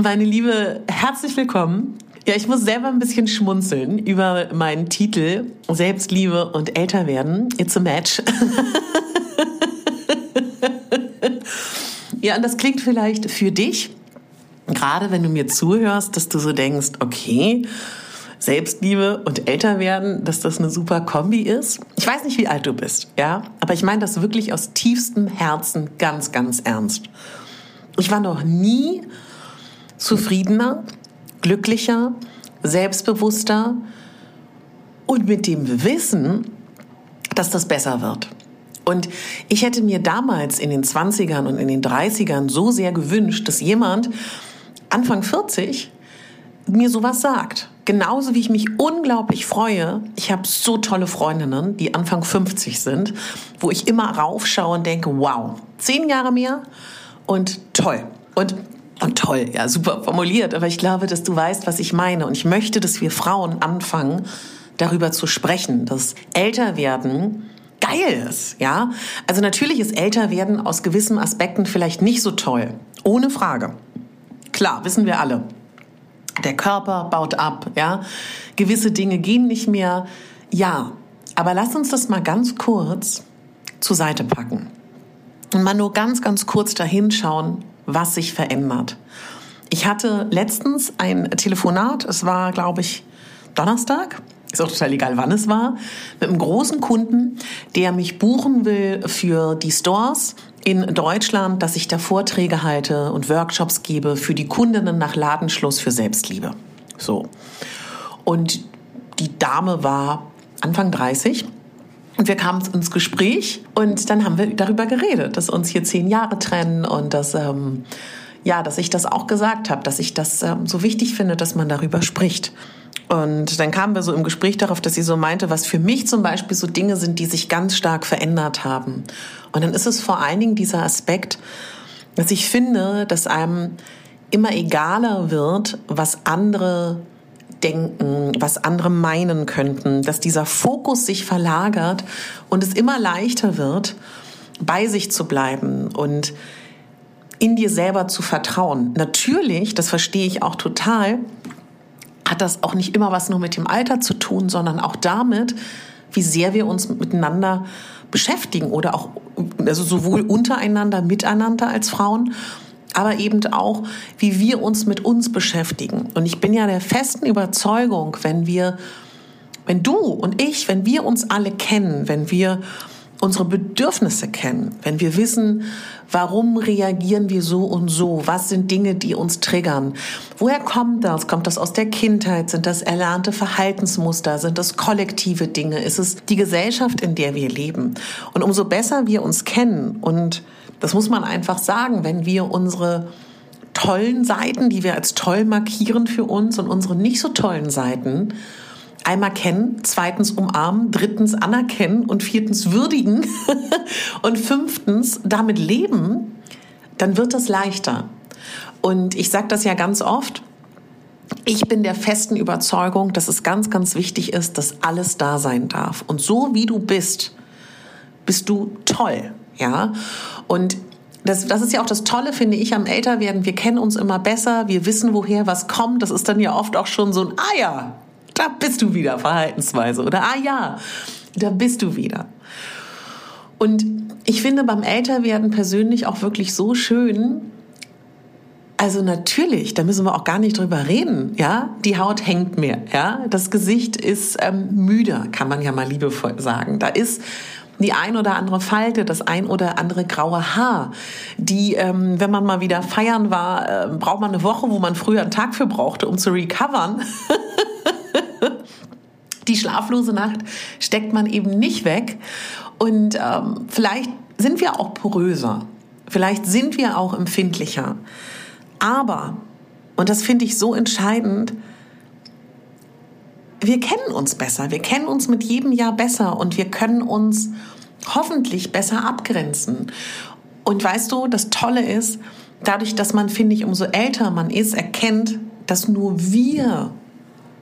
Meine Liebe, herzlich willkommen. Ja, ich muss selber ein bisschen schmunzeln über meinen Titel Selbstliebe und Älterwerden. It's a match. ja, und das klingt vielleicht für dich, gerade wenn du mir zuhörst, dass du so denkst, okay, Selbstliebe und Älterwerden, dass das eine super Kombi ist. Ich weiß nicht, wie alt du bist, ja, aber ich meine das wirklich aus tiefstem Herzen ganz, ganz ernst. Ich war noch nie zufriedener, glücklicher, selbstbewusster und mit dem Wissen, dass das besser wird. Und ich hätte mir damals in den 20ern und in den 30ern so sehr gewünscht, dass jemand Anfang 40 mir sowas sagt. Genauso wie ich mich unglaublich freue. Ich habe so tolle Freundinnen, die Anfang 50 sind, wo ich immer raufschaue und denke, wow, zehn Jahre mehr und toll. Und und toll, ja, super formuliert. Aber ich glaube, dass du weißt, was ich meine. Und ich möchte, dass wir Frauen anfangen, darüber zu sprechen, dass Älterwerden geil ist, ja. Also natürlich ist Älterwerden aus gewissen Aspekten vielleicht nicht so toll. Ohne Frage. Klar, wissen wir alle. Der Körper baut ab, ja. Gewisse Dinge gehen nicht mehr. Ja. Aber lass uns das mal ganz kurz zur Seite packen. Und mal nur ganz, ganz kurz dahinschauen, was sich verändert. Ich hatte letztens ein Telefonat, es war, glaube ich, Donnerstag, ist auch total egal, wann es war, mit einem großen Kunden, der mich buchen will für die Stores in Deutschland, dass ich da Vorträge halte und Workshops gebe für die Kundinnen nach Ladenschluss für Selbstliebe. So. Und die Dame war Anfang 30 und wir kamen ins Gespräch und dann haben wir darüber geredet, dass uns hier zehn Jahre trennen und dass, ähm, ja, dass ich das auch gesagt habe, dass ich das ähm, so wichtig finde, dass man darüber spricht. Und dann kamen wir so im Gespräch darauf, dass sie so meinte, was für mich zum Beispiel so Dinge sind, die sich ganz stark verändert haben. Und dann ist es vor allen Dingen dieser Aspekt, dass ich finde, dass einem immer egaler wird, was andere denken, was andere meinen könnten, dass dieser Fokus sich verlagert und es immer leichter wird, bei sich zu bleiben und in dir selber zu vertrauen. Natürlich, das verstehe ich auch total, hat das auch nicht immer was nur mit dem Alter zu tun, sondern auch damit, wie sehr wir uns miteinander beschäftigen oder auch also sowohl untereinander, miteinander als Frauen aber eben auch, wie wir uns mit uns beschäftigen. Und ich bin ja der festen Überzeugung, wenn wir, wenn du und ich, wenn wir uns alle kennen, wenn wir unsere Bedürfnisse kennen, wenn wir wissen, warum reagieren wir so und so, was sind Dinge, die uns triggern, woher kommt das, kommt das aus der Kindheit, sind das erlernte Verhaltensmuster, sind das kollektive Dinge, ist es die Gesellschaft, in der wir leben. Und umso besser wir uns kennen und das muss man einfach sagen, wenn wir unsere tollen Seiten, die wir als toll markieren für uns und unsere nicht so tollen Seiten einmal kennen, zweitens umarmen, drittens anerkennen und viertens würdigen und fünftens damit leben, dann wird das leichter. Und ich sage das ja ganz oft, ich bin der festen Überzeugung, dass es ganz, ganz wichtig ist, dass alles da sein darf. Und so wie du bist, bist du toll. Ja, und das, das ist ja auch das Tolle, finde ich, am Älterwerden. Wir kennen uns immer besser, wir wissen, woher was kommt. Das ist dann ja oft auch schon so ein, ah ja, da bist du wieder, Verhaltensweise. Oder ah ja, da bist du wieder. Und ich finde beim Älterwerden persönlich auch wirklich so schön, also natürlich, da müssen wir auch gar nicht drüber reden, ja. Die Haut hängt mehr, ja. Das Gesicht ist ähm, müder, kann man ja mal liebevoll sagen. Da ist die ein oder andere Falte, das ein oder andere graue Haar, die, ähm, wenn man mal wieder feiern war, äh, braucht man eine Woche, wo man früher einen Tag für brauchte, um zu recovern. die schlaflose Nacht steckt man eben nicht weg. Und ähm, vielleicht sind wir auch poröser, vielleicht sind wir auch empfindlicher. Aber und das finde ich so entscheidend, wir kennen uns besser, wir kennen uns mit jedem Jahr besser und wir können uns hoffentlich besser abgrenzen. Und weißt du, das Tolle ist, dadurch, dass man, finde ich, umso älter man ist, erkennt, dass nur wir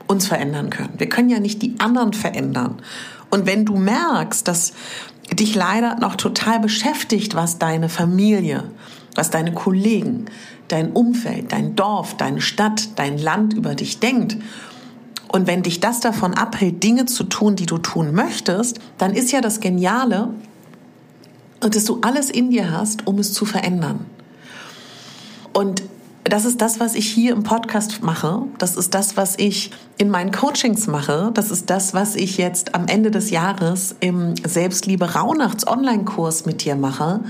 uns verändern können. Wir können ja nicht die anderen verändern. Und wenn du merkst, dass dich leider noch total beschäftigt, was deine Familie, was deine Kollegen, dein Umfeld, dein Dorf, deine Stadt, dein Land über dich denkt, und wenn dich das davon abhält, Dinge zu tun, die du tun möchtest, dann ist ja das Geniale, dass du alles in dir hast, um es zu verändern. Und das ist das, was ich hier im Podcast mache. Das ist das, was ich in meinen Coachings mache. Das ist das, was ich jetzt am Ende des Jahres im Selbstliebe Rauhnachts Online-Kurs mit dir mache.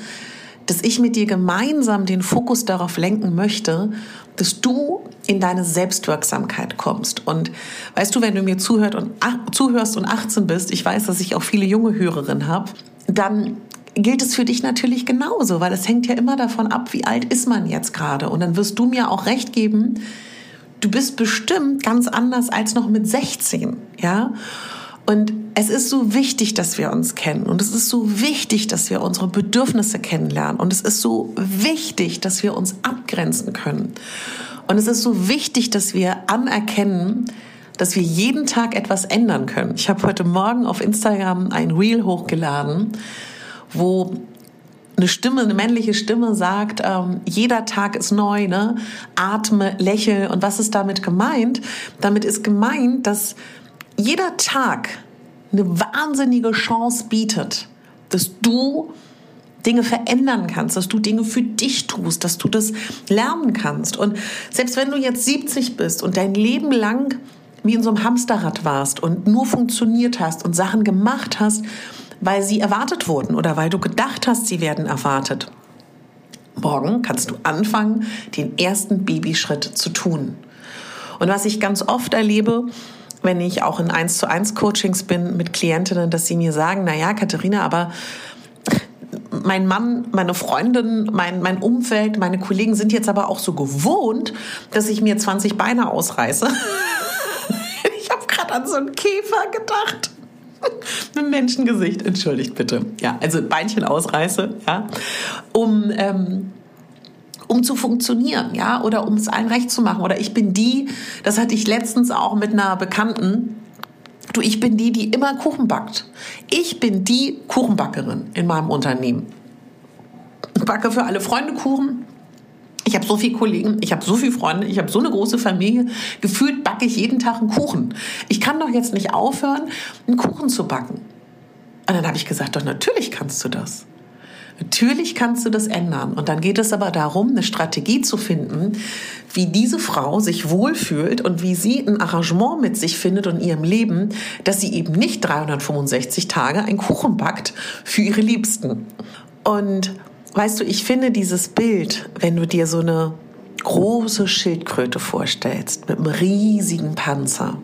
Dass ich mit dir gemeinsam den Fokus darauf lenken möchte, dass du in deine Selbstwirksamkeit kommst. Und weißt du, wenn du mir zuhört und, zuhörst und 18 bist, ich weiß, dass ich auch viele junge Hörerinnen habe, dann gilt es für dich natürlich genauso, weil es hängt ja immer davon ab, wie alt ist man jetzt gerade. Und dann wirst du mir auch recht geben, du bist bestimmt ganz anders als noch mit 16, ja? Und es ist so wichtig, dass wir uns kennen. Und es ist so wichtig, dass wir unsere Bedürfnisse kennenlernen. Und es ist so wichtig, dass wir uns abgrenzen können. Und es ist so wichtig, dass wir anerkennen, dass wir jeden Tag etwas ändern können. Ich habe heute Morgen auf Instagram ein Reel hochgeladen, wo eine Stimme, eine männliche Stimme sagt, ähm, jeder Tag ist neu, ne? atme, lächel. Und was ist damit gemeint? Damit ist gemeint, dass jeder Tag eine wahnsinnige Chance bietet, dass du Dinge verändern kannst, dass du Dinge für dich tust, dass du das lernen kannst. Und selbst wenn du jetzt 70 bist und dein Leben lang wie in so einem Hamsterrad warst und nur funktioniert hast und Sachen gemacht hast, weil sie erwartet wurden oder weil du gedacht hast, sie werden erwartet. Morgen kannst du anfangen, den ersten Babyschritt zu tun. Und was ich ganz oft erlebe, wenn ich auch in 1 zu 1 Coachings bin mit Klientinnen, dass sie mir sagen, na ja, Katharina, aber mein Mann, meine Freundin, mein, mein Umfeld, meine Kollegen sind jetzt aber auch so gewohnt, dass ich mir 20 Beine ausreiße. ich habe gerade an so einen Käfer gedacht. Mit Menschengesicht, entschuldigt bitte. Ja, also Beinchen ausreiße, ja, um ähm, um zu funktionieren, ja, oder um es allen recht zu machen. Oder ich bin die, das hatte ich letztens auch mit einer Bekannten, du, ich bin die, die immer Kuchen backt. Ich bin die Kuchenbackerin in meinem Unternehmen. Ich backe für alle Freunde Kuchen. Ich habe so viele Kollegen, ich habe so viele Freunde, ich habe so eine große Familie. Gefühlt backe ich jeden Tag einen Kuchen. Ich kann doch jetzt nicht aufhören, einen Kuchen zu backen. Und dann habe ich gesagt, doch natürlich kannst du das. Natürlich kannst du das ändern. Und dann geht es aber darum, eine Strategie zu finden, wie diese Frau sich wohlfühlt und wie sie ein Arrangement mit sich findet und ihrem Leben, dass sie eben nicht 365 Tage einen Kuchen backt für ihre Liebsten. Und weißt du, ich finde dieses Bild, wenn du dir so eine große Schildkröte vorstellst mit einem riesigen Panzer,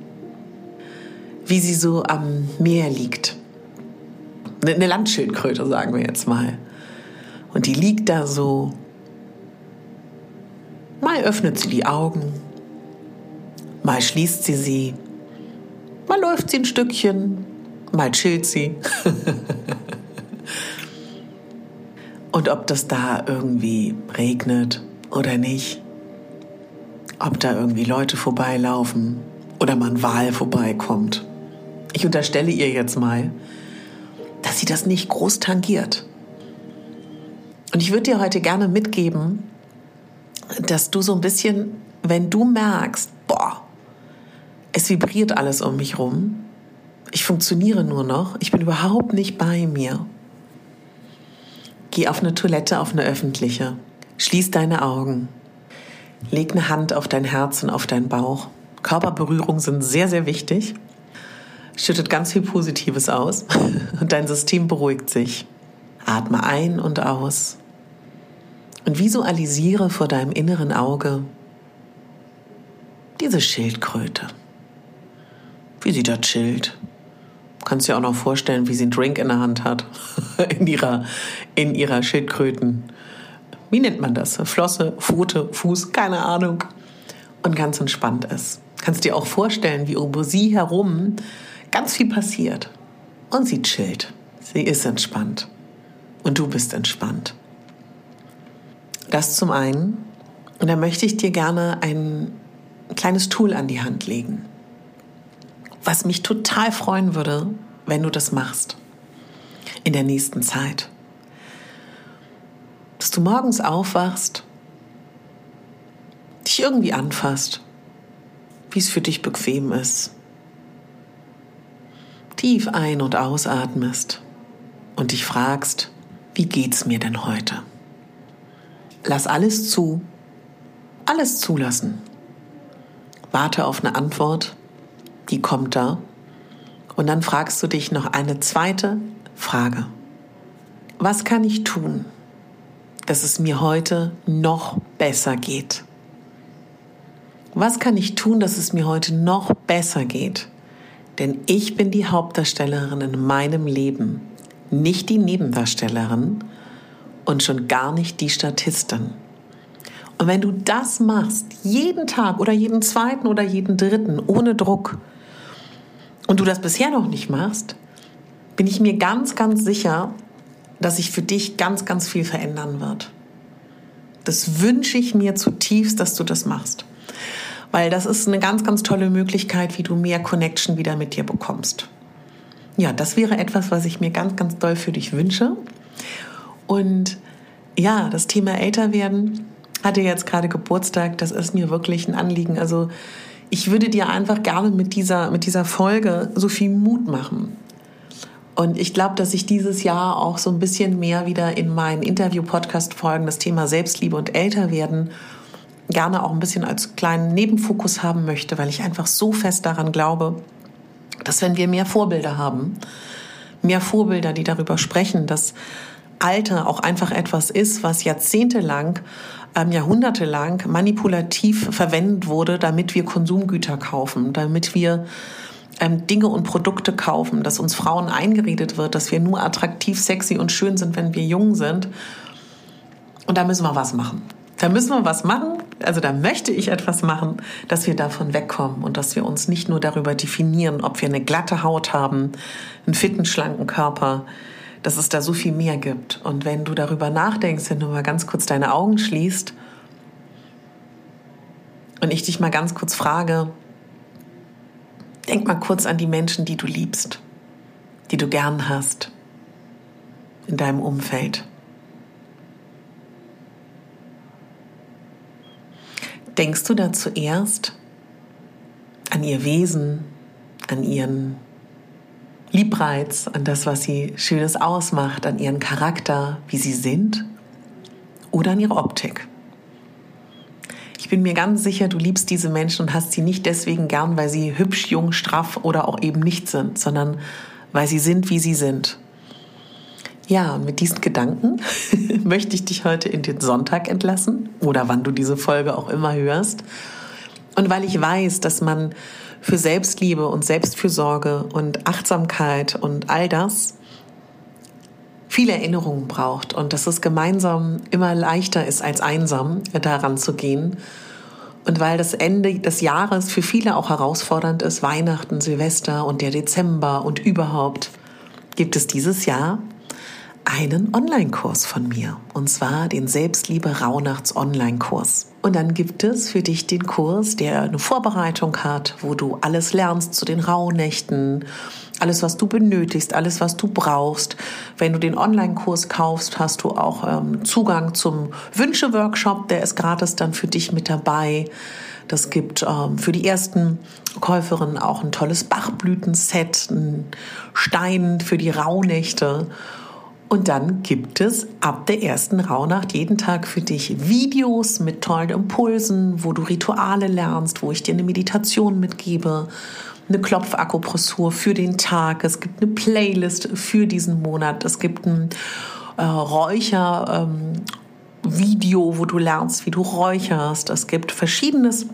wie sie so am Meer liegt. Eine Landschildkröte, sagen wir jetzt mal. Und die liegt da so. Mal öffnet sie die Augen, mal schließt sie sie, mal läuft sie ein Stückchen, mal chillt sie. Und ob das da irgendwie regnet oder nicht, ob da irgendwie Leute vorbeilaufen oder mal ein Wal vorbeikommt. Ich unterstelle ihr jetzt mal, dass sie das nicht groß tangiert. Und ich würde dir heute gerne mitgeben, dass du so ein bisschen, wenn du merkst, boah, es vibriert alles um mich rum, ich funktioniere nur noch, ich bin überhaupt nicht bei mir. Geh auf eine Toilette, auf eine öffentliche. Schließ deine Augen. Leg eine Hand auf dein Herz und auf deinen Bauch. Körperberührungen sind sehr, sehr wichtig. Schüttet ganz viel Positives aus und dein System beruhigt sich. Atme ein und aus und visualisiere vor deinem inneren Auge diese Schildkröte. Wie sie da chillt. Du kannst dir auch noch vorstellen, wie sie einen Drink in der Hand hat. in ihrer, in ihrer Schildkröten. Wie nennt man das? Flosse, Pfote, Fuß, keine Ahnung. und ganz entspannt ist. Kannst dir auch vorstellen, wie um sie herum ganz viel passiert. Und sie chillt. Sie ist entspannt. Und du bist entspannt. Das zum einen. Und da möchte ich dir gerne ein kleines Tool an die Hand legen, was mich total freuen würde, wenn du das machst in der nächsten Zeit. Dass du morgens aufwachst, dich irgendwie anfasst, wie es für dich bequem ist. Tief ein- und ausatmest und dich fragst, wie geht's mir denn heute? Lass alles zu, alles zulassen. Warte auf eine Antwort, die kommt da. Und dann fragst du dich noch eine zweite Frage. Was kann ich tun, dass es mir heute noch besser geht? Was kann ich tun, dass es mir heute noch besser geht? Denn ich bin die Hauptdarstellerin in meinem Leben, nicht die Nebendarstellerin und schon gar nicht die Statistin. Und wenn du das machst, jeden Tag oder jeden zweiten oder jeden dritten, ohne Druck, und du das bisher noch nicht machst, bin ich mir ganz, ganz sicher, dass sich für dich ganz, ganz viel verändern wird. Das wünsche ich mir zutiefst, dass du das machst. Weil das ist eine ganz, ganz tolle Möglichkeit, wie du mehr Connection wieder mit dir bekommst. Ja, das wäre etwas, was ich mir ganz, ganz doll für dich wünsche. Und ja, das Thema älter werden hatte jetzt gerade Geburtstag, das ist mir wirklich ein Anliegen. Also ich würde dir einfach gerne mit dieser, mit dieser Folge so viel Mut machen. Und ich glaube, dass ich dieses Jahr auch so ein bisschen mehr wieder in meinen Interview-Podcast-Folgen das Thema Selbstliebe und Älterwerden gerne auch ein bisschen als kleinen Nebenfokus haben möchte, weil ich einfach so fest daran glaube, dass wenn wir mehr Vorbilder haben, mehr Vorbilder, die darüber sprechen, dass Alter auch einfach etwas ist, was jahrzehntelang ähm, jahrhundertelang manipulativ verwendet wurde, damit wir Konsumgüter kaufen, damit wir ähm, Dinge und Produkte kaufen, dass uns Frauen eingeredet wird, dass wir nur attraktiv, sexy und schön sind, wenn wir jung sind. Und da müssen wir was machen. Da müssen wir was machen, also da möchte ich etwas machen, dass wir davon wegkommen und dass wir uns nicht nur darüber definieren, ob wir eine glatte Haut haben, einen fitten, schlanken Körper, dass es da so viel mehr gibt. Und wenn du darüber nachdenkst, wenn du mal ganz kurz deine Augen schließt und ich dich mal ganz kurz frage, denk mal kurz an die Menschen, die du liebst, die du gern hast in deinem Umfeld. Denkst du da zuerst an ihr Wesen, an ihren Liebreiz, an das, was sie Schönes ausmacht, an ihren Charakter, wie sie sind oder an ihre Optik. Ich bin mir ganz sicher, du liebst diese Menschen und hast sie nicht deswegen gern, weil sie hübsch, jung, straff oder auch eben nicht sind, sondern weil sie sind, wie sie sind. Ja, mit diesen Gedanken möchte ich dich heute in den Sonntag entlassen oder wann du diese Folge auch immer hörst. Und weil ich weiß, dass man für Selbstliebe und Selbstfürsorge und Achtsamkeit und all das viele Erinnerungen braucht und dass es gemeinsam immer leichter ist als einsam daran zu gehen. Und weil das Ende des Jahres für viele auch herausfordernd ist, Weihnachten, Silvester und der Dezember und überhaupt, gibt es dieses Jahr einen Online-Kurs von mir. Und zwar den Selbstliebe Rauhnachts Online-Kurs. Und dann gibt es für dich den Kurs, der eine Vorbereitung hat, wo du alles lernst zu den Rauhnächten, alles, was du benötigst, alles, was du brauchst. Wenn du den Online-Kurs kaufst, hast du auch ähm, Zugang zum Wünsche-Workshop, der ist gratis dann für dich mit dabei. Das gibt ähm, für die ersten Käuferinnen auch ein tolles Bachblütenset, ein Stein für die Rauhnächte. Und dann gibt es ab der ersten Rauhnacht jeden Tag für dich Videos mit tollen Impulsen, wo du Rituale lernst, wo ich dir eine Meditation mitgebe, eine Klopfakupressur für den Tag. Es gibt eine Playlist für diesen Monat. Es gibt ein äh, Räucher. Ähm, wo du lernst, wie du räucherst. Es gibt verschiedenes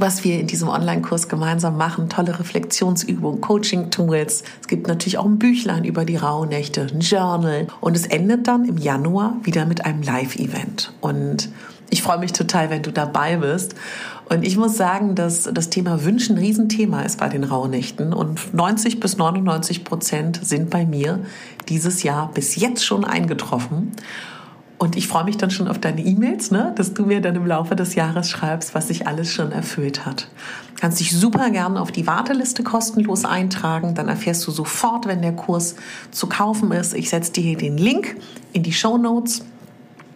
was wir in diesem Online-Kurs gemeinsam machen. Tolle Reflexionsübungen, Coaching-Tools. Es gibt natürlich auch ein Büchlein über die Rauhnächte, ein Journal. Und es endet dann im Januar wieder mit einem Live-Event. Und ich freue mich total, wenn du dabei bist. Und ich muss sagen, dass das Thema Wünschen ein Riesenthema ist bei den Rauhnächten. Und 90 bis 99 Prozent sind bei mir dieses Jahr bis jetzt schon eingetroffen. Und ich freue mich dann schon auf deine E-Mails, ne? dass du mir dann im Laufe des Jahres schreibst, was sich alles schon erfüllt hat. Du kannst dich super gerne auf die Warteliste kostenlos eintragen. Dann erfährst du sofort, wenn der Kurs zu kaufen ist. Ich setze dir hier den Link in die Show Notes.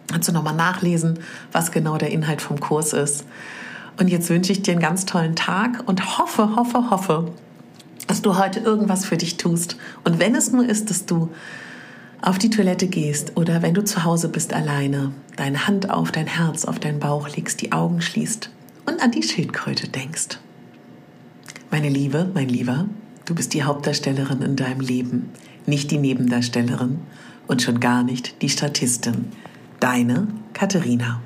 Kannst du nochmal nachlesen, was genau der Inhalt vom Kurs ist. Und jetzt wünsche ich dir einen ganz tollen Tag und hoffe, hoffe, hoffe, dass du heute irgendwas für dich tust. Und wenn es nur ist, dass du auf die Toilette gehst oder wenn du zu Hause bist alleine, deine Hand auf dein Herz, auf deinen Bauch legst, die Augen schließt und an die Schildkröte denkst. Meine Liebe, mein Lieber, du bist die Hauptdarstellerin in deinem Leben, nicht die Nebendarstellerin und schon gar nicht die Statistin. Deine Katharina.